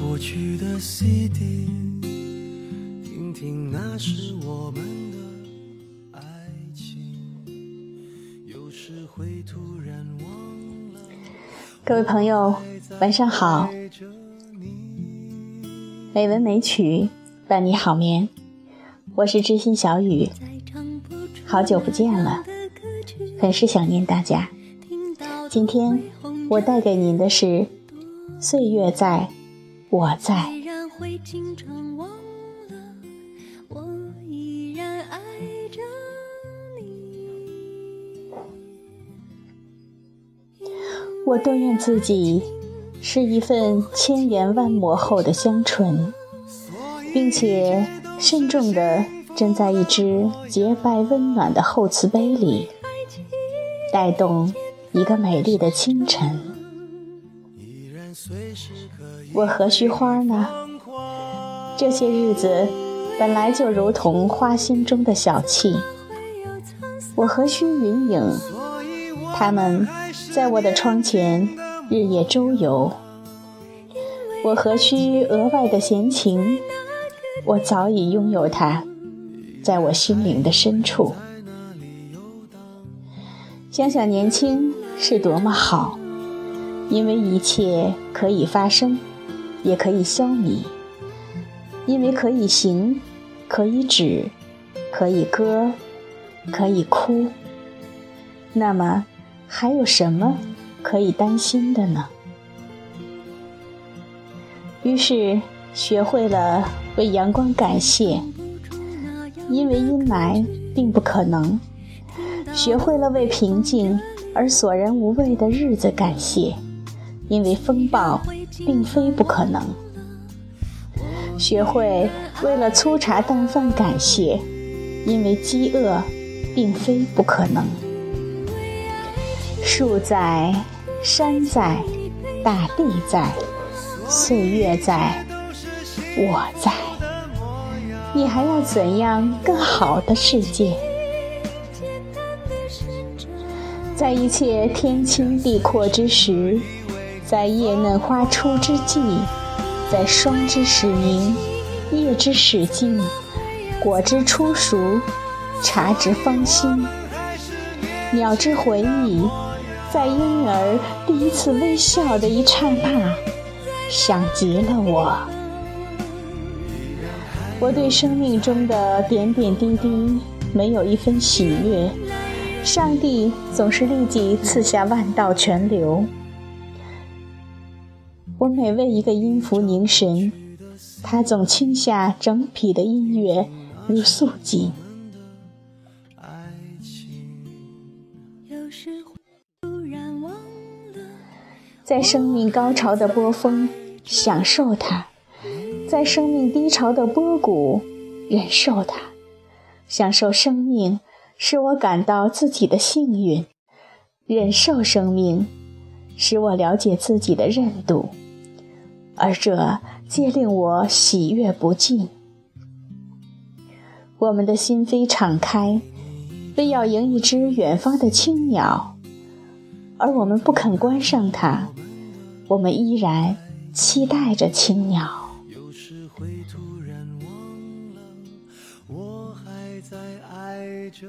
过去的 CD，听听那时我们的爱情。有时会突然忘了。各位朋友，晚上好。美文美曲伴你好眠，我是知心小雨，好久不见了，很是想念大家。今天我带给您的是。岁月在，我在。我多愿自己是一份千言万磨后的香醇，并且慎重地斟在一只洁白温暖的厚瓷杯里，带动一个美丽的清晨。我何须花呢？这些日子本来就如同花心中的小憩。我何须云影？他们在我的窗前日夜周游。我何须额外的闲情？我早已拥有它，在我心灵的深处。想想年轻是多么好。因为一切可以发生，也可以消弭；因为可以行，可以止，可以歌，可以哭。那么，还有什么可以担心的呢？于是，学会了为阳光感谢，因为阴霾并不可能；学会了为平静而索然无味的日子感谢。因为风暴并非不可能，学会为了粗茶淡饭感谢，因为饥饿并非不可能。树在，山在，大地在，岁月在，我在。你还要怎样更好的世界？在一切天清地阔之时。在叶嫩花初之际，在霜之始明，叶之始静，果之初熟，茶之芳馨，鸟之回忆，在婴儿第一次微笑的一刹那，想极了我。我对生命中的点点滴滴没有一分喜悦，上帝总是立即赐下万道泉流。我每为一个音符凝神，他总倾下整匹的音乐如素锦。在生命高潮的波峰，享受它；在生命低潮的波谷，忍受它。享受生命，使我感到自己的幸运；忍受生命，使我了解自己的韧度。而这皆令我喜悦不尽。我们的心扉敞开，为要迎一只远方的青鸟，而我们不肯关上它，我们依然期待着青鸟。有时会突然忘了，我还在爱着